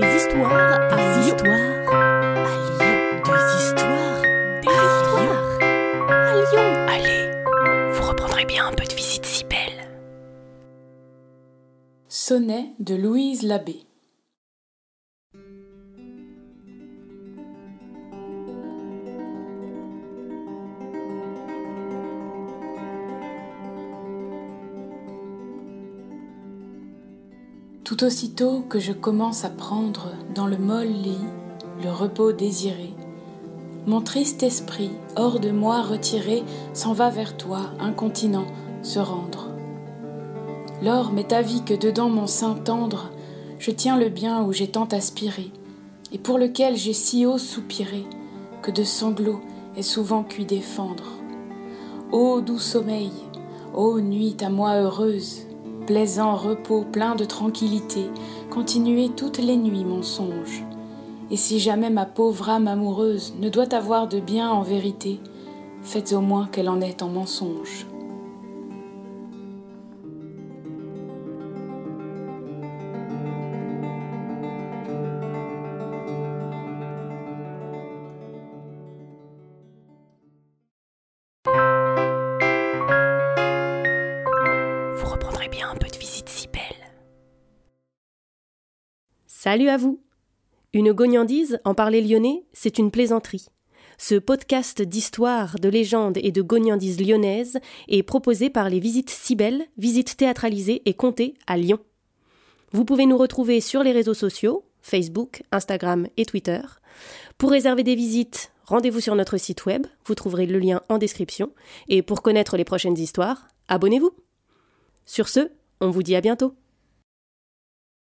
Des histoires à Des Lyon. histoires à Lyon. Des histoires. Des histoires à Lyon. Allez, vous reprendrez bien un peu de visite si belle. Sonnet de Louise Labbé. Tout aussitôt que je commence à prendre dans le molle lit le repos désiré, mon triste esprit, hors de moi retiré, s'en va vers toi, incontinent, se rendre. Lors m'est avis que dedans mon sein tendre, je tiens le bien où j'ai tant aspiré, et pour lequel j'ai si haut soupiré, que de sanglots est souvent cuit défendre. Ô doux sommeil, ô nuit à moi heureuse, plaisant repos plein de tranquillité, continuez toutes les nuits mon songe. Et si jamais ma pauvre âme amoureuse ne doit avoir de bien en vérité, faites au moins qu'elle en ait en mensonge. Reprendrez bien un peu de visite si belle. Salut à vous Une gognandise, en parler lyonnais, c'est une plaisanterie. Ce podcast d'histoire, de légendes et de gognandises lyonnaises est proposé par les Visites si belles, visites théâtralisées et comptées à Lyon. Vous pouvez nous retrouver sur les réseaux sociaux, Facebook, Instagram et Twitter. Pour réserver des visites, rendez-vous sur notre site web, vous trouverez le lien en description. Et pour connaître les prochaines histoires, abonnez-vous. Sur ce, on vous dit à bientôt.